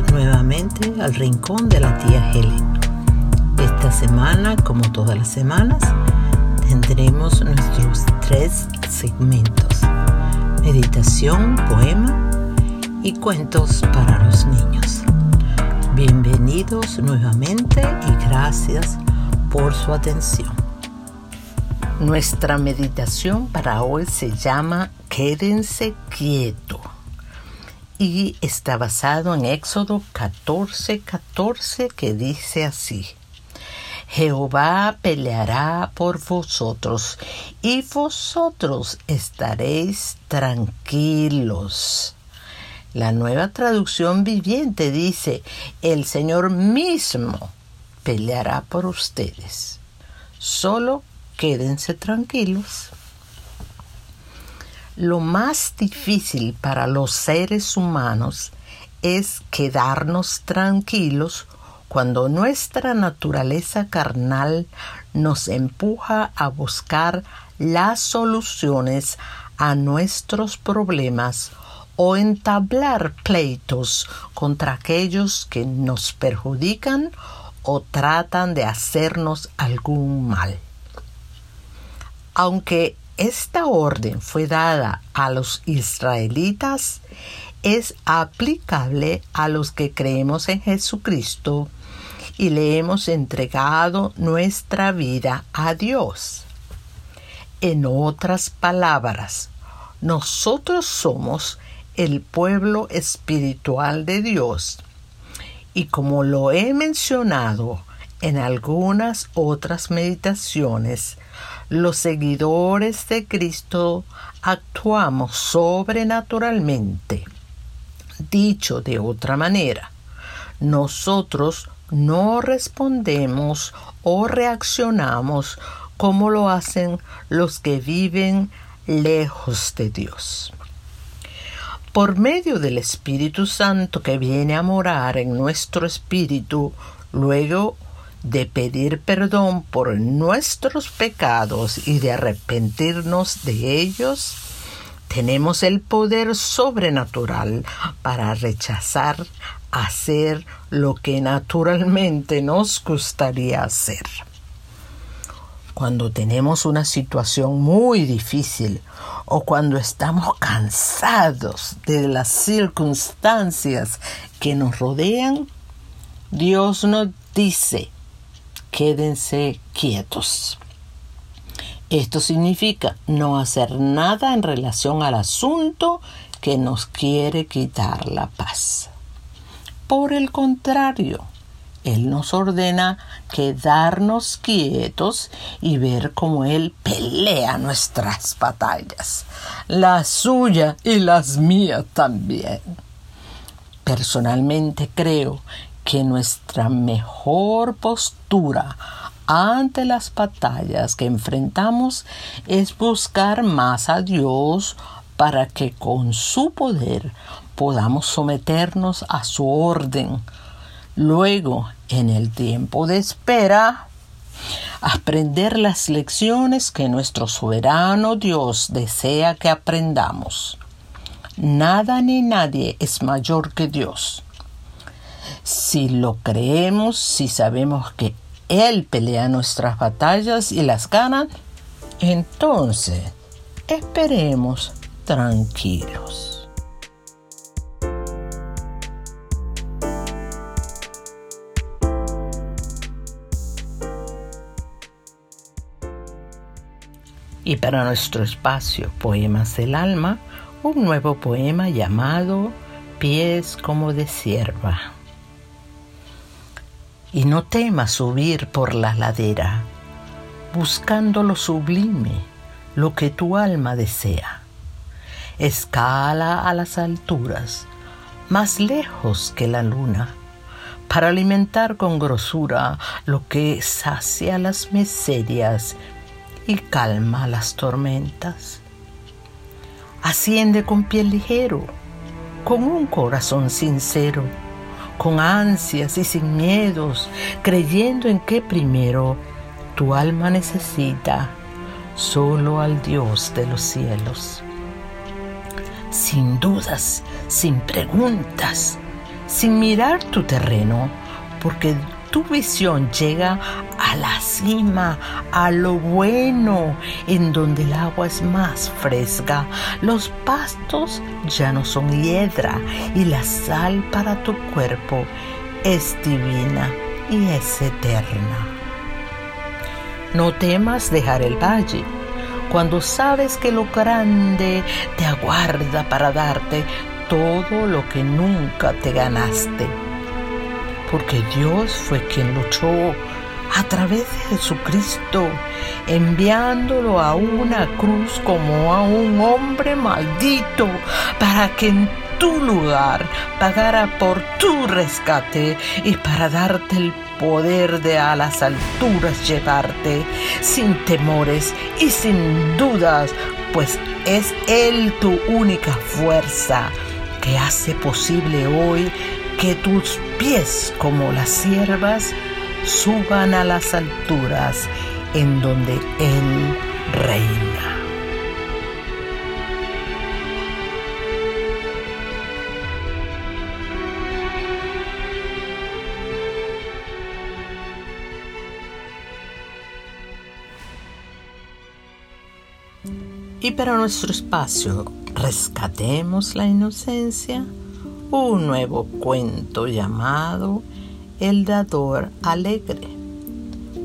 Nuevamente al rincón de la tía Helen. Esta semana, como todas las semanas, tendremos nuestros tres segmentos. Meditación, poema y cuentos para los niños. Bienvenidos nuevamente y gracias por su atención. Nuestra meditación para hoy se llama Quédense quieto y está basado en Éxodo 14, 14 que dice así. Jehová peleará por vosotros y vosotros estaréis tranquilos. La nueva traducción viviente dice, el Señor mismo peleará por ustedes. Solo quédense tranquilos. Lo más difícil para los seres humanos es quedarnos tranquilos cuando nuestra naturaleza carnal nos empuja a buscar las soluciones a nuestros problemas o entablar pleitos contra aquellos que nos perjudican o tratan de hacernos algún mal. Aunque esta orden fue dada a los israelitas, es aplicable a los que creemos en Jesucristo y le hemos entregado nuestra vida a Dios. En otras palabras, nosotros somos el pueblo espiritual de Dios y como lo he mencionado en algunas otras meditaciones, los seguidores de Cristo actuamos sobrenaturalmente. Dicho de otra manera, nosotros no respondemos o reaccionamos como lo hacen los que viven lejos de Dios. Por medio del Espíritu Santo que viene a morar en nuestro espíritu, luego de pedir perdón por nuestros pecados y de arrepentirnos de ellos, tenemos el poder sobrenatural para rechazar hacer lo que naturalmente nos gustaría hacer. Cuando tenemos una situación muy difícil o cuando estamos cansados de las circunstancias que nos rodean, Dios nos dice quédense quietos. Esto significa no hacer nada en relación al asunto que nos quiere quitar la paz. Por el contrario, Él nos ordena quedarnos quietos y ver cómo Él pelea nuestras batallas, la suya y las mías también. Personalmente creo que nuestra mejor postura ante las batallas que enfrentamos es buscar más a Dios para que con su poder podamos someternos a su orden. Luego, en el tiempo de espera, aprender las lecciones que nuestro soberano Dios desea que aprendamos. Nada ni nadie es mayor que Dios. Si lo creemos, si sabemos que Él pelea nuestras batallas y las gana, entonces esperemos tranquilos. Y para nuestro espacio Poemas del Alma, un nuevo poema llamado Pies como de sierva y no temas subir por la ladera, buscando lo sublime, lo que tu alma desea. Escala a las alturas, más lejos que la luna, para alimentar con grosura lo que sacia las miserias y calma las tormentas. Asciende con pie ligero, con un corazón sincero, con ansias y sin miedos, creyendo en que primero tu alma necesita solo al Dios de los cielos. Sin dudas, sin preguntas, sin mirar tu terreno, porque tu visión llega a la cima, a lo bueno, en donde el agua es más fresca, los pastos ya no son hiedra y la sal para tu cuerpo es divina y es eterna. No temas dejar el valle. Cuando sabes que lo grande te aguarda para darte todo lo que nunca te ganaste porque Dios fue quien luchó a través de Jesucristo, enviándolo a una cruz como a un hombre maldito, para que en tu lugar pagara por tu rescate y para darte el poder de a las alturas llevarte sin temores y sin dudas, pues es Él tu única fuerza que hace posible hoy que tus pies como las siervas suban a las alturas en donde Él reina. Y para nuestro espacio, rescatemos la inocencia un nuevo cuento llamado El dador alegre.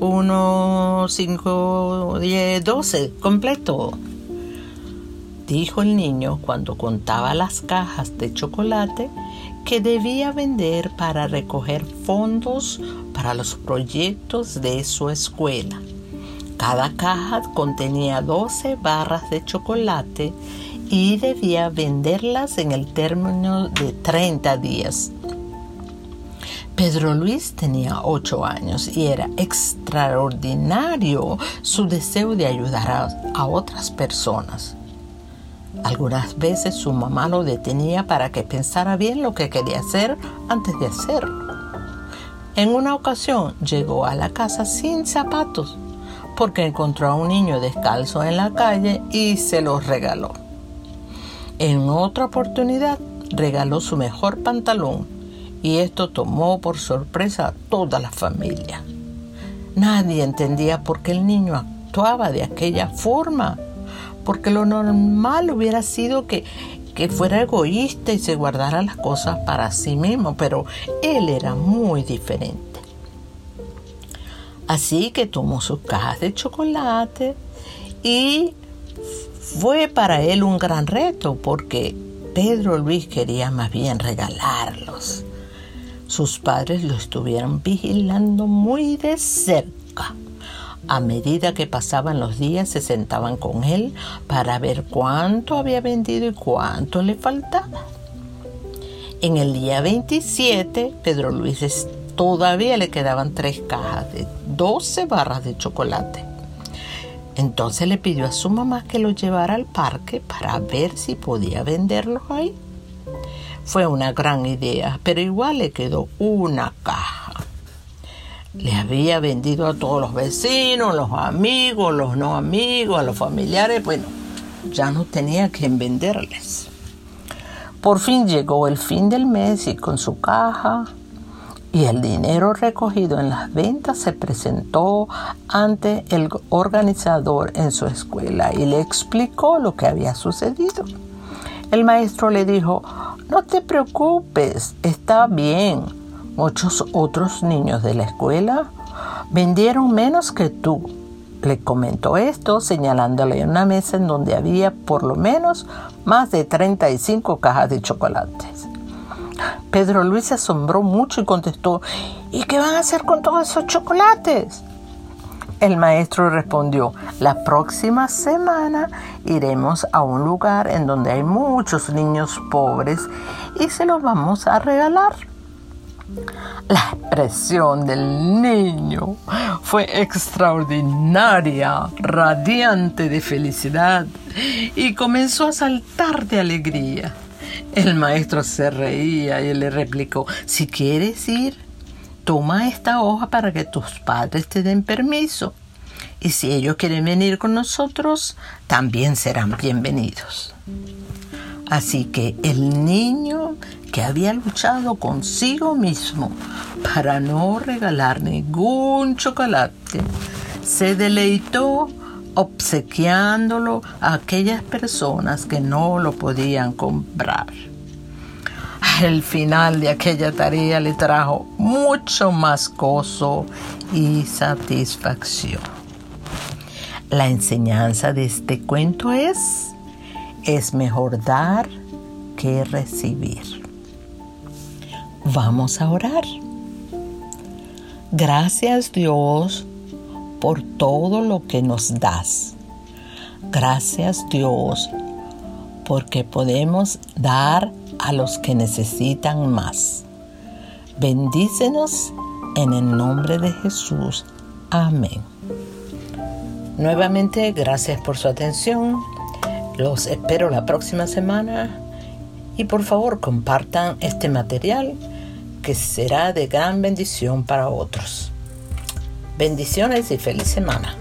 1, 5, 10, 12, completo. Dijo el niño cuando contaba las cajas de chocolate que debía vender para recoger fondos para los proyectos de su escuela. Cada caja contenía 12 barras de chocolate y debía venderlas en el término de 30 días. Pedro Luis tenía ocho años y era extraordinario su deseo de ayudar a, otras personas. Algunas veces su mamá lo detenía para que pensara bien lo que quería hacer antes de hacerlo. En una ocasión llegó a la casa sin zapatos porque encontró a un niño descalzo en la calle y se los regaló. En otra oportunidad regaló su mejor pantalón y esto tomó por sorpresa a toda la familia. Nadie entendía por qué el niño actuaba de aquella forma, porque lo normal hubiera sido que, que fuera egoísta y se guardara las cosas para sí mismo, pero él era muy diferente. Así que tomó sus cajas de chocolate y fue para él un gran reto porque Pedro Luis quería más bien regalarlos. Sus padres lo estuvieron vigilando muy de cerca. A medida que pasaban los días se sentaban con él para ver cuánto había vendido y cuánto le faltaba. En el día 27, Pedro Luis todavía le quedaban tres cajas de 12 barras de chocolate. Entonces le pidió a su mamá que lo llevara al parque para ver si podía venderlos ahí. Fue una gran idea, pero igual le quedó una caja. Le había vendido a todos los vecinos, los amigos, los no amigos, a los familiares. Bueno, ya no tenía quien venderles. Por fin llegó el fin del mes y con su caja y el dinero recogido en las ventas se presentó ante el organizador en su escuela y le explicó lo que había sucedido. El maestro le dijo, no te preocupes, está bien. Muchos otros niños de la escuela vendieron menos que tú. Le comentó esto señalándole una mesa en donde había por lo menos más de 35 cajas de chocolates. Pedro Luis se asombró mucho y contestó, ¿y qué van a hacer con todos esos chocolates? El maestro respondió, la próxima semana iremos a un lugar en donde hay muchos niños pobres y se los vamos a regalar. La expresión del niño fue extraordinaria, radiante de felicidad y comenzó a saltar de alegría. El maestro se reía y le replicó, si quieres ir, toma esta hoja para que tus padres te den permiso. Y si ellos quieren venir con nosotros, también serán bienvenidos. Así que el niño que había luchado consigo mismo para no regalar ningún chocolate, se deleitó obsequiándolo a aquellas personas que no lo podían comprar. El final de aquella tarea le trajo mucho más gozo y satisfacción. La enseñanza de este cuento es, es mejor dar que recibir. Vamos a orar. Gracias Dios por todo lo que nos das. Gracias Dios porque podemos dar a los que necesitan más. Bendícenos en el nombre de Jesús. Amén. Nuevamente, gracias por su atención. Los espero la próxima semana y por favor compartan este material que será de gran bendición para otros. Bendiciones y feliz semana.